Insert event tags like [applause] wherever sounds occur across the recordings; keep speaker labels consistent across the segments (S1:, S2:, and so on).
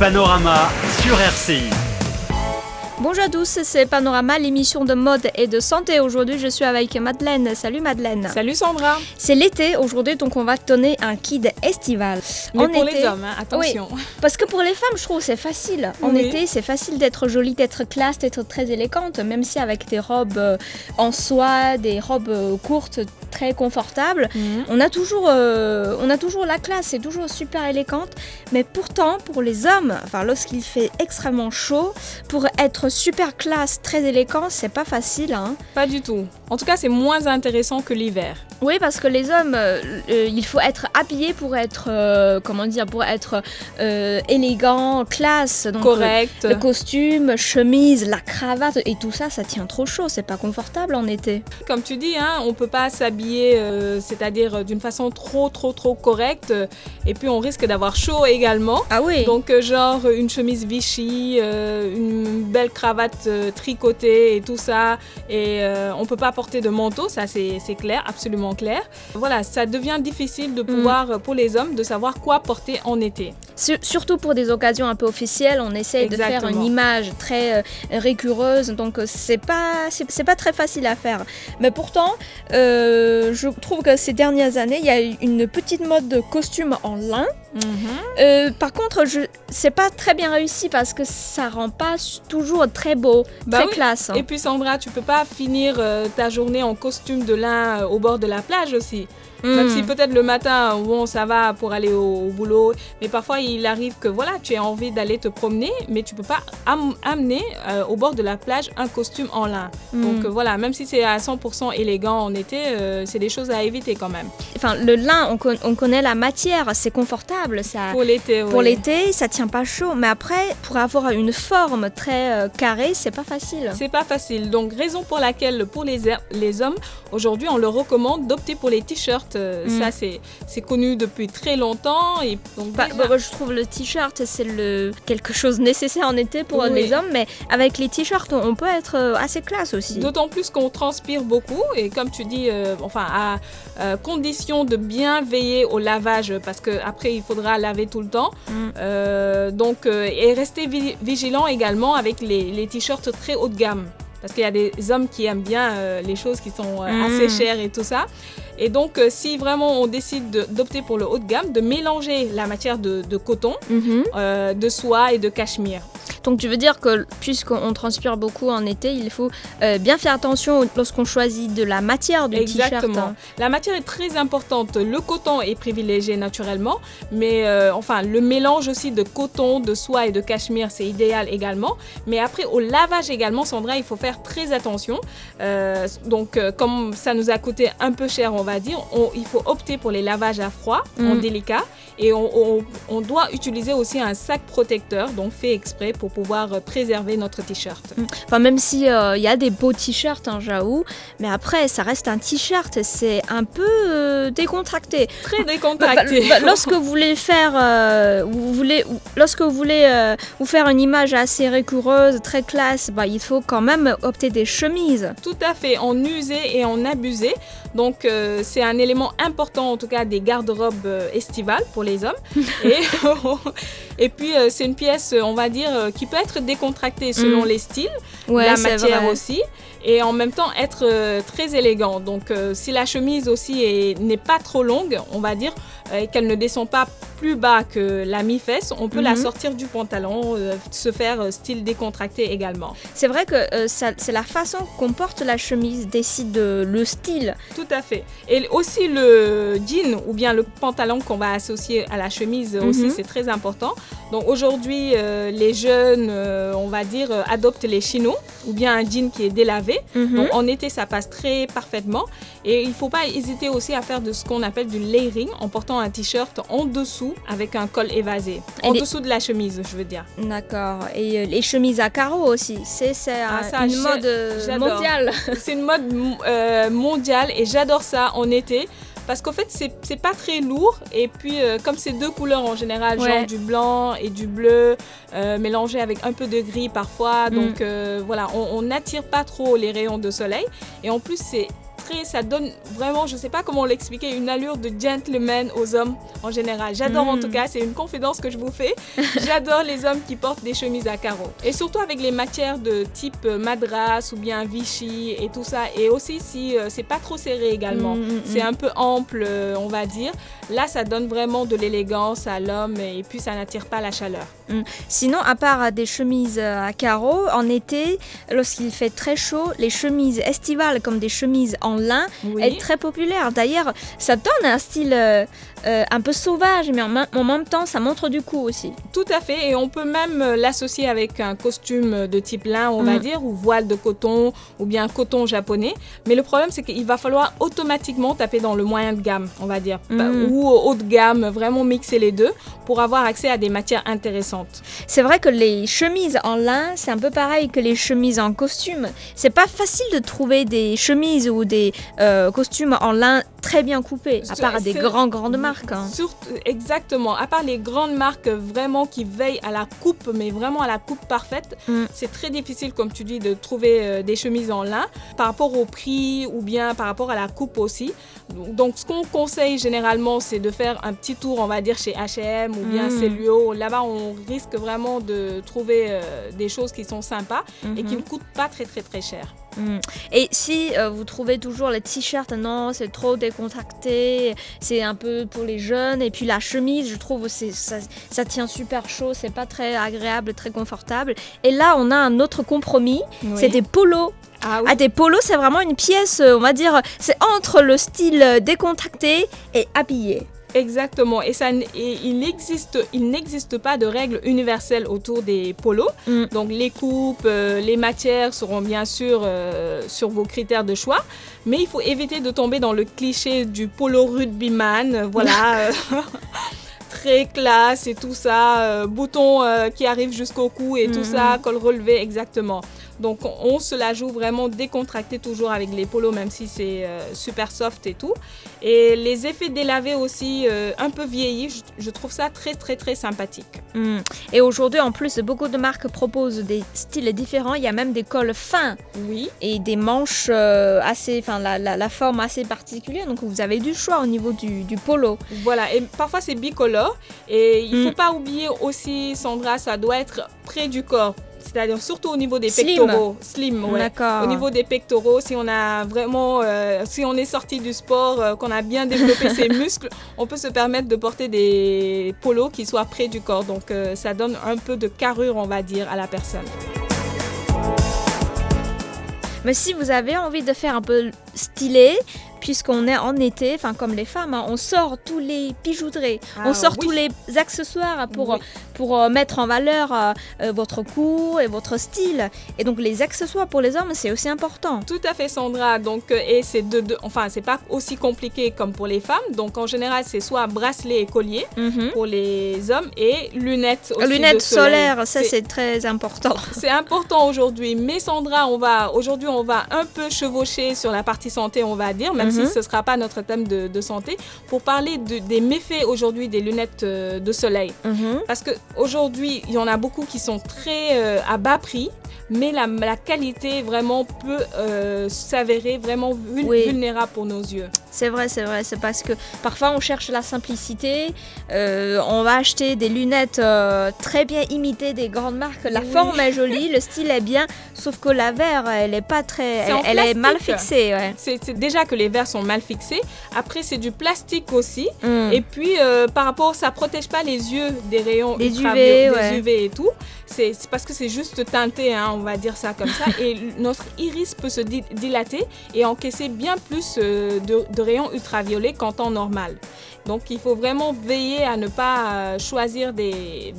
S1: Panorama sur RCI.
S2: Bonjour à tous, c'est Panorama, l'émission de mode et de santé. Aujourd'hui, je suis avec Madeleine. Salut Madeleine.
S3: Salut Sandra.
S2: C'est l'été aujourd'hui, donc on va donner un kit estival.
S3: Mais
S2: En
S3: pour
S2: été-
S3: les hommes, hein, attention.
S2: Parce que pour les femmes, je trouve c'est facile. En
S3: Oui.
S2: été, c'est facile d'être jolie, d'être classe, d'être très élégante, même si avec des robes euh, en soie, des robes euh, courtes, très confortables.
S3: Mhm.
S2: On a toujours, euh, on a toujours la classe, c'est toujours super élégante. Mais pourtant, pour les hommes, enfin lorsqu'il fait extrêmement chaud, pour être super classe, très élégant, c'est pas facile. Hein.
S3: Pas du tout. En tout cas, c'est moins intéressant que l'hiver.
S2: Oui, parce que les hommes, euh, euh, il faut être habillé pour être, euh, comment dire, pour être euh, élégant, classe. Donc,
S3: Correct.
S2: Le costume, chemise, la cravate et tout ça, ça tient trop chaud, c'est pas confortable en été.
S3: Comme tu dis, hein, on peut pas s'habiller, euh, c'est-à-dire euh, d'une façon trop, trop, trop correcte. euh, et puis, on risque d'avoir chaud également.
S2: Ah oui
S3: Donc, genre une chemise Vichy, euh, une belle cravate euh, tricotée et tout ça. Et on peut pas porter de manteau, ça c'est clair, absolument clair. Voilà, ça devient difficile de pouvoir, euh, pour les hommes, de savoir quoi porter en été.
S2: Sur- surtout pour des occasions un peu officielles, on essaye de faire une image très récureuse, donc c'est pas c'est c'est pas très facile à faire. Mais pourtant, euh, je trouve que ces dernières années, il y a eu une petite mode de costume en lin. Euh, par contre, je c'est pas très bien réussi parce que ça rend pas toujours très beau,
S3: Bah
S2: très
S3: oui.
S2: classe. hein.
S3: Et puis Sandra, tu peux pas finir euh, ta journée en costume de lin euh, au bord de la plage aussi. Même si peut-être le matin, bon, ça va pour aller au, au boulot, mais parfois il arrive que voilà, tu as envie d'aller te promener, mais tu peux pas am- amener euh, au bord de la plage un costume en lin. Donc euh, voilà, même si c'est à 100% élégant en été, euh, c'est des choses à éviter quand même.
S2: Enfin, le lin, on, con- on connaît la matière, c'est confortable, ça.
S3: Pour l'été,
S2: Pour
S3: oui.
S2: l'été, ça tient pas chaud, mais après, pour avoir une forme très euh, carrée, c'est pas facile.
S3: C'est pas facile. Donc, raison pour laquelle, pour les, les hommes, aujourd'hui, on leur recommande d'opter pour les t-shirts. Euh,
S2: Mm.
S3: Ça, c'est c'est connu depuis très longtemps. Et donc,
S2: Bah,
S3: déjà-
S2: bah, je trouve le t-shirt c'est le quelque chose de nécessaire en été pour
S3: Oui.
S2: les hommes, mais avec les t-shirts on peut être euh, assez classe aussi.
S3: D'autant plus qu'on transpire beaucoup et comme tu dis, euh, enfin à euh, condition de bien veiller au lavage parce que après il faudra laver tout le temps.
S2: Mm.
S3: Euh, donc euh, et rester vi- vigilant également avec les, les t-shirts très haut de gamme parce qu'il y a des hommes qui aiment bien euh, les choses qui sont euh,
S2: Mm.
S3: assez chères et tout ça. Et donc euh, si vraiment on décide de- d'opter pour le haut de gamme, de mélanger la matière de, de coton,
S2: Mhm.
S3: euh, de soie et de cachemire.
S2: Donc tu veux dire que puisqu'on transpire beaucoup en été, il faut euh, bien faire attention lorsqu'on choisit de la matière du t-shirt.
S3: Exactement. La matière est très importante. Le coton est privilégié naturellement, mais euh, enfin le mélange aussi de coton, de soie et de cachemire, c'est idéal également. Mais après au lavage également, Sandra, il faut faire très attention. Euh, donc comme ça nous a coûté un peu cher, on va dire, on- il faut opter pour les lavages à froid, en
S2: Mm.
S3: délicat, et on, on- on doit utiliser aussi un sac protecteur, donc fait exprès pour pouvoir euh, préserver notre t-shirt.
S2: Enfin même si euh, il y a des beaux t-shirts, hein, j'avoue, mais après ça reste un t-shirt, c'est un peu euh, décontracté.
S3: Très
S2: Bah, bah,
S3: décontracté.
S2: bah, lorsque vous voulez faire, euh, vous voulez, lorsque vous voulez euh, vous faire une image assez récureuse, très classe, bah, il faut quand même opter des chemises.
S3: Tout à fait, en usé et en abusé. Donc euh, c'est un élément important en tout cas des garde-robes euh, estivales pour les hommes. [laughs] et, [laughs] et puis euh, c'est une pièce, on va dire, qui peut être décontractée selon
S2: Mm.
S3: les styles,
S2: Ouais,
S3: la matière
S2: vrai.
S3: aussi, et en même temps être euh, très élégant. Donc si la chemise aussi est- n'est pas trop longue, on va dire, qu'elle ne descend pas plus bas que la mi-fesse, on peut la
S2: Mhm.
S3: sortir du pantalon, se faire style décontracté également.
S2: C'est vrai que c'est la façon qu'on porte la chemise décide de le style.
S3: Tout à fait. Et aussi le jean ou bien le pantalon qu'on va associer à la chemise aussi,
S2: Mhm.
S3: c'est très important. Donc aujourd'hui, euh, les jeunes, euh, on va dire, euh, adoptent les chinos ou bien un jean qui est délavé.
S2: Mhm.
S3: Donc en été, ça passe très parfaitement. Et il ne faut pas hésiter aussi à faire de ce qu'on appelle du layering en portant un t-shirt en dessous avec un col évasé.
S2: Et
S3: En
S2: les-
S3: dessous de la chemise, je veux dire.
S2: D'accord. Et les chemises à carreaux aussi. C'est
S3: Ah,
S2: une
S3: j'ai-
S2: mode mondiale.
S3: C'est une mode mondiale et j'adore ça en été. Parce qu'en fait, c'est pas très lourd. Et puis, euh, comme c'est deux couleurs en général,
S2: Ouais.
S3: genre du blanc et du bleu, euh, mélangé avec un peu de gris parfois.
S2: Mm.
S3: Donc, euh, voilà, on on n'attire pas trop les rayons de soleil. Et en plus, c'est très, ça donne vraiment, je sais pas comment l'expliquer, une allure de gentleman aux hommes en général. J'adore en
S2: Mm.
S3: tout cas, c'est une confidence que je vous fais. [laughs] J'adore les hommes qui portent des chemises à carreaux. Et surtout avec les matières de type euh, madras ou bien Vichy et tout ça. Et aussi si euh, c'est pas trop serré également.
S2: Mm, mm,
S3: C'est un peu ample, euh, on va dire. Là, ça donne vraiment de l'élégance à l'homme et puis ça n'attire pas la chaleur.
S2: Sinon, à part des chemises à carreaux, en été, lorsqu'il fait très chaud, les chemises estivales comme des chemises en lin
S3: Oui.
S2: est très populaire. D'ailleurs, ça donne un style euh, euh, un peu sauvage, mais en, même- en même temps, ça montre du coup aussi.
S3: Tout à fait, et on peut même euh, l'associer avec un costume de type lin, on va
S2: Mm.
S3: dire, ou voile de coton, ou bien coton japonais. Mais le problème, c'est qu'il va falloir automatiquement taper dans le moyen de gamme, on va dire,
S2: Mm.
S3: Ou au haut de gamme, vraiment mixer les deux pour avoir accès à des matières intéressantes.
S2: C'est vrai que les chemises en lin, c'est un peu pareil que les chemises en costume. C'est pas facile de trouver des chemises ou des euh, costumes en lin très bien coupés, à part des grands grandes marques. hein.
S3: Surtout- exactement, à part les grandes marques vraiment qui veillent à la coupe, mais vraiment à la coupe parfaite,
S2: Mm.
S3: c'est très difficile, comme tu dis, de trouver euh, des chemises en lin par rapport au prix ou bien par rapport à la coupe aussi. Donc, ce qu'on conseille généralement, c'est de faire un petit tour, on va dire, chez H&M ou bien
S2: Mm.
S3: Cellulio. Là-bas, on risque vraiment de trouver euh, des choses qui sont sympas et qui ne coûtent pas très très très cher.
S2: Mm. Et si euh, vous trouvez toujours les t-shirts, non, c'est trop décontracté, c'est un peu pour les jeunes, et puis la chemise, je trouve, ça, ça tient super chaud, c'est pas très agréable, très confortable. Et là, on a un autre compromis, c'est des polos.
S3: Ah oui.
S2: Ah, des polos, c'est vraiment une pièce, on va dire, c'est entre le style décontracté et habillé.
S3: Exactement. Et, ça, et il n'existe il n'existe pas de règle universelle autour des polos.
S2: Mm.
S3: Donc les coupes, euh, les matières seront bien sûr euh, sur vos critères de choix. Mais il faut éviter de tomber dans le cliché du polo rugbyman. euh, Voilà. [laughs] Très classe et tout ça, euh, bouton qui arrive jusqu'au cou et tout
S2: Mhm.
S3: ça, col relevé exactement. Donc on se la joue vraiment décontracté toujours avec les polos, même si c'est euh, super soft et tout. Et les effets délavés aussi, euh, un peu vieillis, je, je trouve ça très très très sympathique.
S2: Mm. Et aujourd'hui, en plus, beaucoup de marques proposent des styles différents. Il y a même des cols fins
S3: Oui,
S2: et des manches euh, assez, enfin la, la- la forme assez particulière. Donc vous avez du choix au niveau du, du polo.
S3: voilà. Et parfois c'est bicolore. Et il
S2: Mm.
S3: faut pas oublier aussi, Sandra, ça doit être près du corps. C'est-à-dire surtout au niveau des
S2: Slim.
S3: pectoraux. Slim, ouais.
S2: D'accord.
S3: Au niveau des pectoraux, si on a vraiment, euh, si on est sorti du sport, euh, qu'on a bien développé ses [laughs] muscles, on peut se permettre de porter des polos qui soient près du corps. Donc euh, ça donne un peu de carrure, on va dire, à la personne.
S2: Mais si vous avez envie de faire un peu stylé, puisqu'on est en été, enfin comme les femmes, hein, on sort tous les bijouteries, on
S3: Ah,
S2: sort
S3: oui.
S2: tous les accessoires pour,
S3: Oui.
S2: Pour euh, mettre en valeur euh, euh, votre cou et votre style. Et donc les accessoires pour les hommes, c'est aussi important.
S3: Tout à fait, Sandra. Donc, et c'est de, de- enfin, c'est pas aussi compliqué comme pour les femmes. Donc, en général, c'est soit bracelet et collier
S2: Mhm.
S3: pour les hommes et lunettes aussi
S2: Lunettes
S3: de
S2: solaires, ça
S3: C'est-
S2: très important. [laughs]
S3: C'est important aujourd'hui, mais Sandra, on va aujourd'hui on va un peu chevaucher sur la partie santé, on va dire, même
S2: Mhm.
S3: si ce sera pas notre thème de, de santé, pour parler de- des méfaits aujourd'hui des lunettes de soleil.
S2: Mhm.
S3: Parce que aujourd'hui, il y en a beaucoup qui sont très euh, à bas prix, mais la, la qualité vraiment peut euh, s'avérer vraiment vul-
S2: Oui.
S3: vulnérable pour nos yeux.
S2: C'est vrai, c'est vrai. C'est parce que parfois on cherche la simplicité. euh, on va acheter des lunettes euh, très bien imitées des grandes marques. La
S3: Oui.
S2: forme est jolie, [laughs] le style est bien, sauf que la verre, elle est pas très, elle, est mal fixée. Ouais.
S3: C'est déjà que les verres sont mal fixés. Après, c'est du plastique aussi.
S2: Mm.
S3: Et puis, euh, par rapport, ça protège pas les yeux des rayons
S2: Des UV,
S3: des
S2: ouais.
S3: UV et tout. C'est parce que c'est juste teinté, hein, on va dire ça comme ça. [laughs] et notre iris peut se di- dilater et encaisser bien plus de, de rayons ultraviolets qu'en temps normal. Donc, il faut vraiment veiller à ne pas euh, choisir des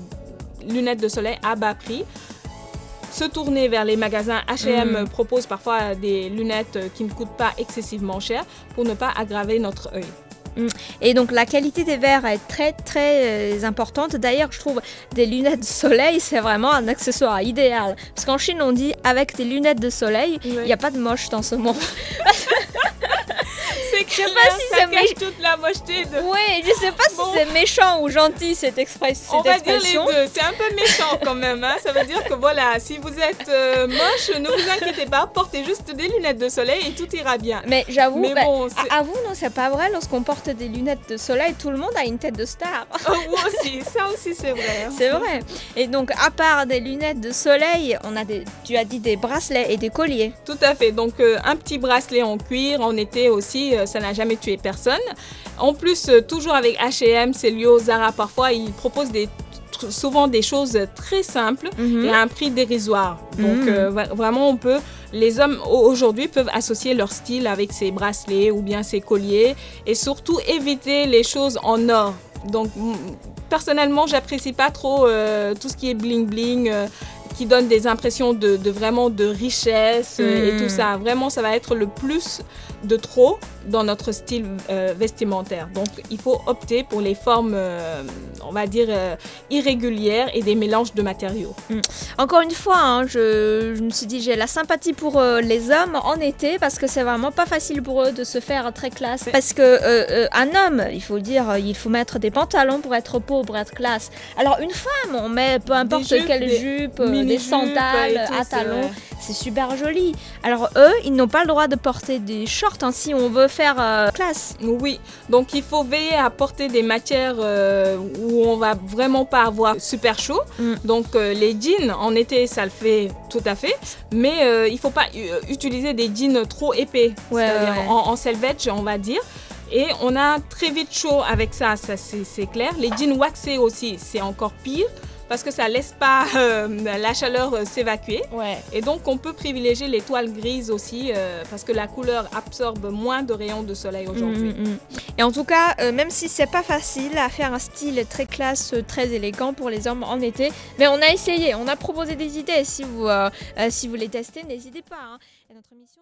S3: lunettes de soleil à bas prix. Se tourner vers les magasins H&M propose parfois des lunettes euh, qui ne coûtent pas excessivement cher pour ne pas aggraver notre œil.
S2: Et donc la qualité des verres est très très euh, importante. D'ailleurs, je trouve des lunettes de soleil, c'est vraiment un accessoire idéal. Parce qu'en Chine, on dit avec des lunettes de soleil, il n'y a pas de moche dans ce monde. [laughs]
S3: C'est que
S2: sais pas si
S3: ça
S2: c'est méchant.
S3: toute la mocheté de.
S2: Ouais, je sais pas
S3: Bon.
S2: si c'est méchant ou gentil cette, expres-
S3: On va dire les
S2: expression.
S3: deux. C'est un peu méchant quand même. hein. Ça veut dire que voilà, si vous êtes euh, moche, ne vous inquiétez pas. Portez juste des lunettes de soleil et tout ira bien.
S2: Mais j'avoue,
S3: Mais
S2: bah,
S3: bon,
S2: vous, non, c'est pas vrai. Lorsqu'on porte des lunettes de soleil, tout le monde a une tête de star. [laughs]
S3: Oh, moi aussi, ça aussi c'est vrai. hein.
S2: C'est vrai. Et donc, à part des lunettes de soleil, on a des, tu as dit des bracelets et des colliers.
S3: Tout à fait. Donc euh, un petit bracelet en cuir en été aussi, euh, ça n'a jamais tué personne. En plus, euh, toujours avec H&M, Célio, Zara parfois, ils proposent des souvent des choses très simples et à un prix dérisoire. Donc
S2: Mhm.
S3: euh, vraiment, on peut, les hommes au- aujourd'hui peuvent associer leur style avec ces bracelets ou bien ces colliers et surtout éviter les choses en or. Donc personnellement, j'apprécie pas trop euh, tout ce qui est bling bling. euh, qui donne des impressions de, de vraiment de richesse et
S2: Mhm.
S3: tout ça. Vraiment, ça va être le plus de trop dans notre style euh, vestimentaire. Donc, il faut opter pour les formes, euh, on va dire, euh, irrégulières et des mélanges de matériaux.
S2: Encore une fois, hein, je, je me suis dit, j'ai la sympathie pour les hommes en été parce que c'est vraiment pas facile pour eux de se faire très classe. Parce que un homme, il faut dire, il faut mettre des pantalons pour être beau, pour être classe. Alors une femme, on met peu importe
S3: jupes,
S2: quelle
S3: des
S2: jupe, des sandales à talons. C'est super joli. Alors eux, ils n'ont pas le droit de porter des shorts hein, si on veut faire euh, classe.
S3: Oui, donc il faut veiller à porter des matières euh, où on va vraiment pas avoir super chaud.
S2: Mm.
S3: Donc euh, les jeans en été ça le fait tout à fait, mais il faut pas utiliser des jeans trop épais,
S2: Ouais,
S3: c'est-à-dire
S2: ouais.
S3: en, en selvage on va dire. Et on a très vite chaud avec ça, ça c'est clair. Les jeans waxés aussi, c'est encore pire parce que ça laisse pas [laughs] euh, la chaleur euh, s'évacuer.
S2: Ouais.
S3: Et donc, on peut privilégier les toiles grises aussi, euh, parce que la couleur absorbe moins de rayons de soleil aujourd'hui.
S2: Mm, mm, mm. Et en tout cas, même si c'est pas facile à faire un style très classe, très élégant pour les hommes en été, mais on a essayé, on a proposé des idées. Si vous, si vous les testez, n'hésitez pas. hein. Et notre émission